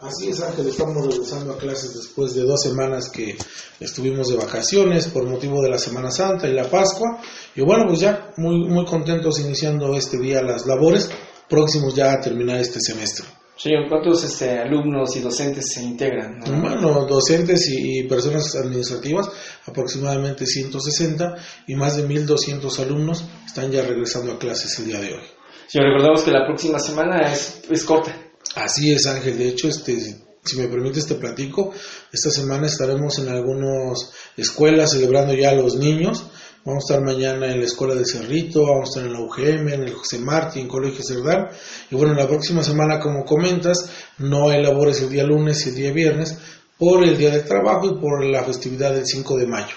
Así es, Ángel, estamos regresando a clases después de dos semanas que estuvimos de vacaciones por motivo de la Semana Santa y la Pascua. Y bueno, pues ya muy, muy contentos iniciando este día las labores, próximos ya a terminar este semestre. Señor, ¿cuántos este, alumnos y docentes se integran? Bueno, docentes y, personas administrativas, aproximadamente 160 y más de 1.200 alumnos están ya regresando a clases el día de hoy. Señor, recordamos que la próxima semana es, es corta. Así es, Ángel. De hecho, este, si me permite este platico, esta semana estaremos en algunas escuelas celebrando ya a los niños. Vamos a estar mañana en la escuela de Cerrito, vamos a estar en la UGM, en el José Martín, en Colegio Cerdán. Y bueno, la próxima semana, como comentas, no hay labores el día lunes y el día viernes por el Día del Trabajo y por la festividad del 5 de mayo.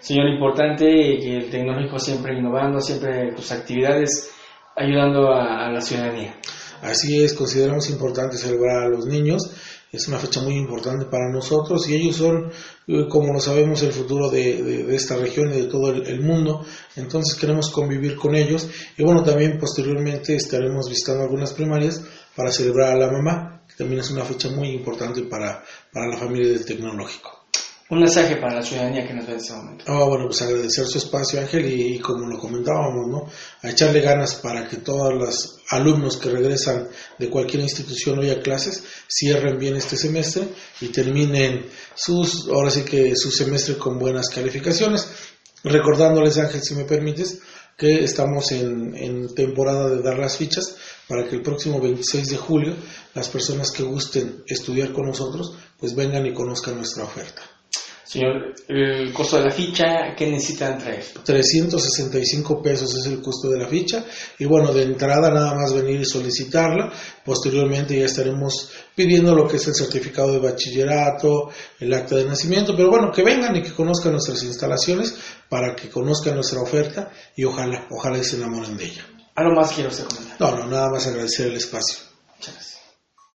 Señor, importante que el tecnológico siempre innovando, siempre sus actividades ayudando a la ciudadanía. Así es, consideramos importante celebrar a los niños. Es una fecha muy importante para nosotros y ellos son, eh, como lo sabemos, el futuro de, esta región y de todo el, mundo. Entonces queremos convivir con ellos y bueno, también posteriormente estaremos visitando algunas primarias para celebrar a la mamá, que también es una fecha muy importante para, para la familia del tecnológico. Un mensaje para la ciudadanía que nos ve en este momento. Ah, bueno, pues agradecer su espacio, Ángel, y, como lo comentábamos, ¿no? A echarle ganas para que todos los alumnos que regresan de cualquier institución hoy a clases cierren bien este semestre y terminen sus, ahora sí que su semestre con buenas calificaciones. Recordándoles, Ángel, si me permites, que estamos en, en temporada de dar las fichas para que el próximo 26 de julio las personas que gusten estudiar con nosotros pues vengan y conozcan nuestra oferta. Señor, el costo de la ficha, ¿qué necesitan traer? 365 pesos es el costo de la ficha y bueno, de entrada nada más venir y solicitarla. Posteriormente ya estaremos pidiendo lo que es el certificado de bachillerato, el acta de nacimiento, pero bueno, que vengan y que conozcan nuestras instalaciones para que conozcan nuestra oferta y ojalá, ojalá se enamoren de ella. ¿Algo más quiero comentar? No, no, nada más agradecer el espacio. Muchas gracias.